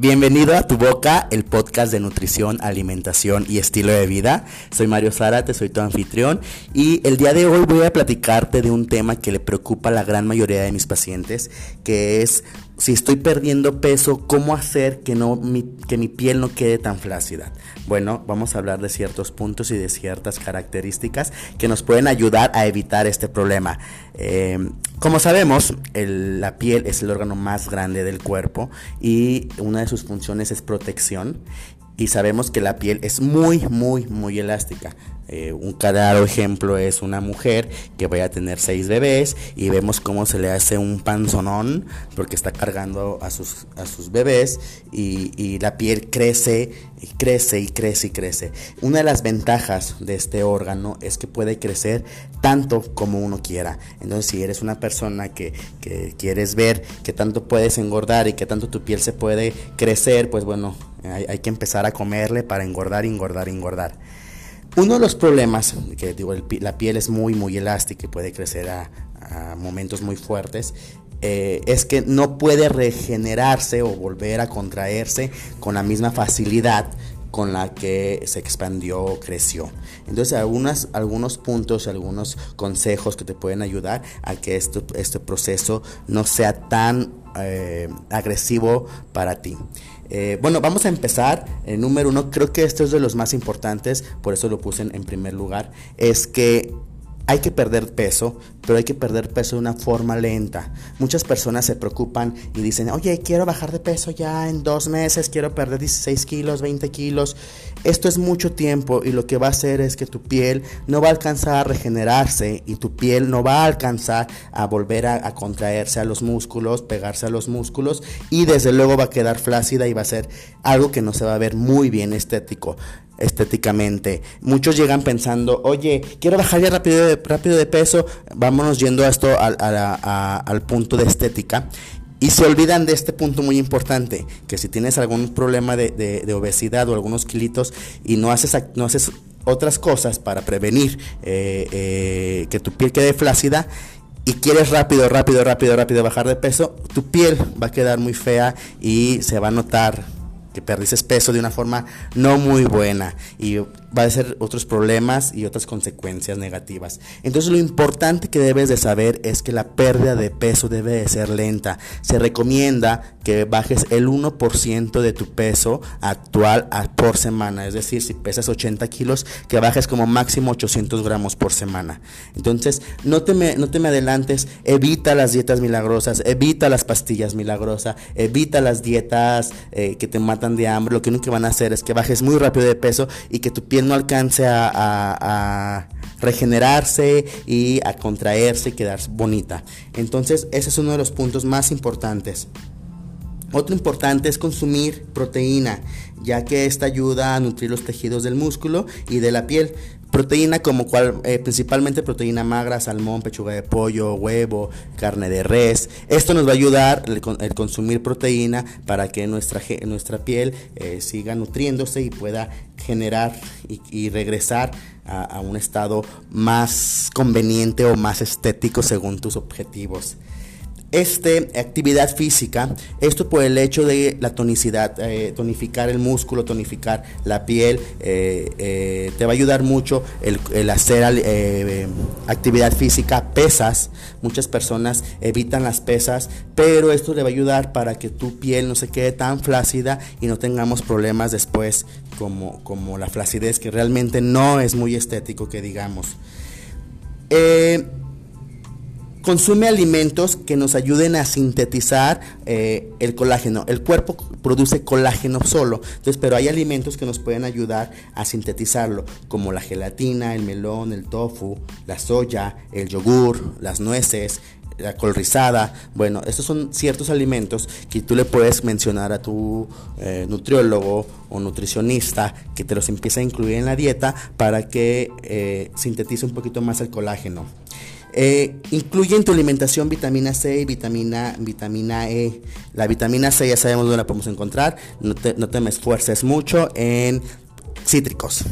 Bienvenido a Tu Boca, el podcast de nutrición, alimentación y estilo de vida. Soy Mario Zárate, soy tu anfitrión y el día de hoy voy a platicarte de un tema que le preocupa a la gran mayoría de mis pacientes, que es si estoy perdiendo peso, ¿cómo hacer que, no, mi, que mi piel no quede tan flácida? Bueno, vamos a hablar de ciertos puntos y de ciertas características que nos pueden ayudar a evitar este problema. Eh, como sabemos, la piel es el órgano más grande del cuerpo y una de sus funciones es protección y sabemos que la piel es muy, muy, muy elástica. Eh, un claro ejemplo es una mujer que vaya a tener seis bebés y vemos cómo se le hace un panzonón porque está cargando a sus, a sus bebés y, y la piel crece y crece y crece y crece. Una de las ventajas de este órgano es que puede crecer tanto como uno quiera. Entonces si eres una persona que, que quieres ver que tanto puedes engordar y que tanto tu piel se puede crecer, pues bueno, hay, hay que empezar a comerle para engordar, engordar, engordar. Uno de los problemas, que digo, la piel es muy, muy elástica y puede crecer a, momentos muy fuertes, eh, es que no puede regenerarse o volver a contraerse con la misma facilidad con la que se expandió creció. Entonces, algunas, algunos puntos, algunos consejos que te pueden ayudar a que este proceso no sea tan eh, agresivo para ti. Eh, bueno, vamos a empezar. El número uno, creo que esto es de los más importantes, por eso lo puse en primer lugar, es que hay que perder peso, pero hay que perder peso de una forma lenta. Muchas personas se preocupan y dicen, oye, quiero bajar de peso ya en dos meses, quiero perder 16 kilos, 20 kilos. Esto es mucho tiempo y lo que va a hacer es que tu piel no va a alcanzar a regenerarse y tu piel no va a alcanzar a volver a, contraerse a los músculos, pegarse a los músculos y desde luego va a quedar flácida y va a ser algo que no se va a ver muy bien estético estéticamente. Muchos llegan pensando, oye, quiero bajar ya rápido de, rápido de peso, vámonos yendo a esto al, al punto de estética. Y se olvidan de este punto muy importante, que si tienes algún problema de, de, obesidad o algunos kilitos y no haces, no haces otras cosas para prevenir eh, eh, que tu piel quede flácida, y quieres rápido, rápido, rápido, rápido bajar de peso, tu piel va a quedar muy fea y se va a notar que perdiste peso de una forma no muy buena y va a ser otros problemas y otras consecuencias negativas. Entonces lo importante que debes de saber es que la pérdida de peso debe de ser lenta. Se recomienda que bajes el 1% de tu peso actual por semana. Es decir, si pesas 80 kilos, que bajes como máximo 800 gramos por semana. Entonces no te me, no te me adelantes, evita las dietas milagrosas, evita las pastillas milagrosas, evita las dietas eh, que te matan de hambre. Lo que único que van a hacer es que bajes muy rápido de peso y que tu piel no alcance a, regenerarse y a contraerse y quedar bonita. Entonces ese es uno de los puntos más importantes. Otro importante es consumir proteína, ya que esta ayuda a nutrir los tejidos del músculo y de la piel. Proteína como cual, eh, principalmente proteína magra, salmón, pechuga de pollo, huevo, carne de res. Esto nos va a ayudar el, consumir proteína para que nuestra, nuestra piel eh, siga nutriéndose y pueda generar y, regresar a, a un estado más conveniente o más estético según tus objetivos este, actividad física, esto por el hecho de la tonicidad, eh, tonificar el músculo, tonificar la piel, eh, eh, te va a ayudar mucho el, hacer actividad física, pesas, muchas personas evitan las pesas, pero esto le va a ayudar para que tu piel no se quede tan flácida y no tengamos problemas después como, como la flacidez, que realmente no es muy estético que digamos. Consume alimentos que nos ayuden a sintetizar eh, el colágeno. El cuerpo produce colágeno solo, entonces, pero hay alimentos que nos pueden ayudar a sintetizarlo, como la gelatina, el melón, el tofu, la soya, el yogur, las nueces, la col rizada. Bueno, estos son ciertos alimentos que tú le puedes mencionar a tu eh, nutriólogo o nutricionista que te los empiece a incluir en la dieta para que eh, sintetice un poquito más el colágeno. Eh, incluye en tu alimentación vitamina C y vitamina, vitamina E. La vitamina C ya sabemos dónde la podemos encontrar. No te, no te me esfuerces mucho en cítricos.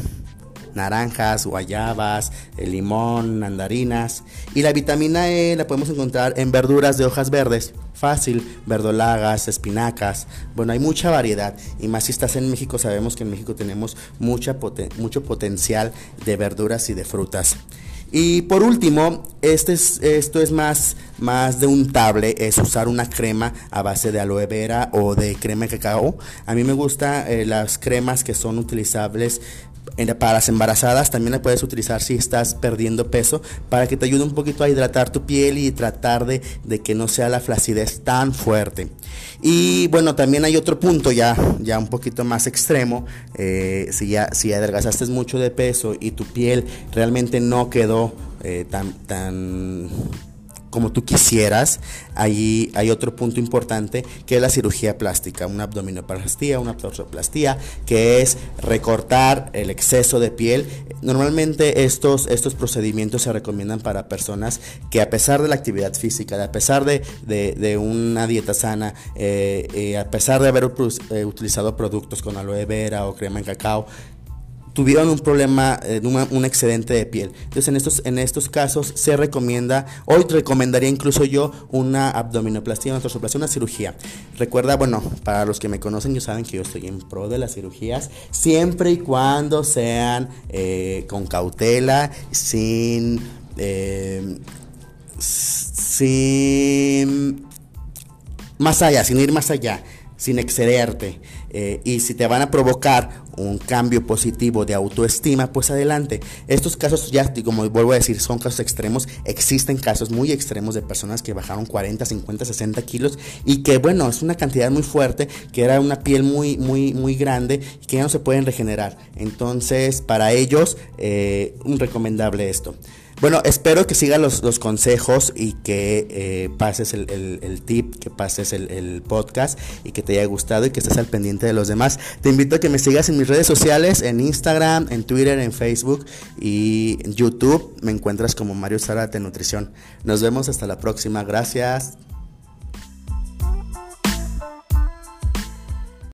naranjas, guayabas, eh, limón, mandarinas. Y la vitamina E la podemos encontrar en verduras de hojas verdes. Fácil, verdolagas, espinacas. Bueno, hay mucha variedad. Y más si estás en México, sabemos que en México tenemos mucha mucho potencial de verduras y de frutas. Y por último, este es, esto es más, más de un table, es usar una crema a base de aloe vera o de crema de cacao. A mí me gustan eh, las cremas que son utilizables para las embarazadas también la puedes utilizar si estás perdiendo peso para que te ayude un poquito a hidratar tu piel y tratar de, que no sea la flacidez tan fuerte. Y bueno, también hay otro punto ya, ya un poquito más extremo. Eh, si, ya, si adelgazaste mucho de peso y tu piel realmente no quedó eh, tan, tan como tú quisieras. Ahí hay otro punto importante que es la cirugía plástica, una abdominoplastía, una abdominoplastia, que es recortar el exceso de piel. Normalmente estos, estos procedimientos se recomiendan para personas que a pesar de la actividad física, a pesar de, una dieta sana, eh, eh, a pesar de haber utilizado productos con aloe vera o crema en cacao, tuvieron un problema, eh, un excedente de piel. Entonces en estos, en estos casos se recomienda, hoy recomendaría incluso yo una abdominoplastia, una torsoplastia, una cirugía. Recuerda, bueno, para los que me conocen ya saben que yo estoy en pro de las cirugías, siempre y cuando sean eh, con cautela, sin... Eh, sin más allá, sin ir más allá sin excederte. Eh, y si te van a provocar un cambio positivo de autoestima, pues adelante. Estos casos ya, como vuelvo a decir, son casos extremos. Existen casos muy extremos de personas que bajaron 40, 50, 60 kilos y que, bueno, es una cantidad muy fuerte, que era una piel muy, muy, muy grande y que ya no se pueden regenerar. Entonces, para ellos, eh, un recomendable esto. Bueno, espero que sigas los, consejos y que eh, pases el, tip, que pases el, podcast y que te haya gustado y que estés al pendiente de los demás. Te invito a que me sigas en mis redes sociales, en Instagram, en Twitter, en Facebook y en YouTube. Me encuentras como Mario Zárate Nutrición. Nos vemos hasta la próxima. Gracias.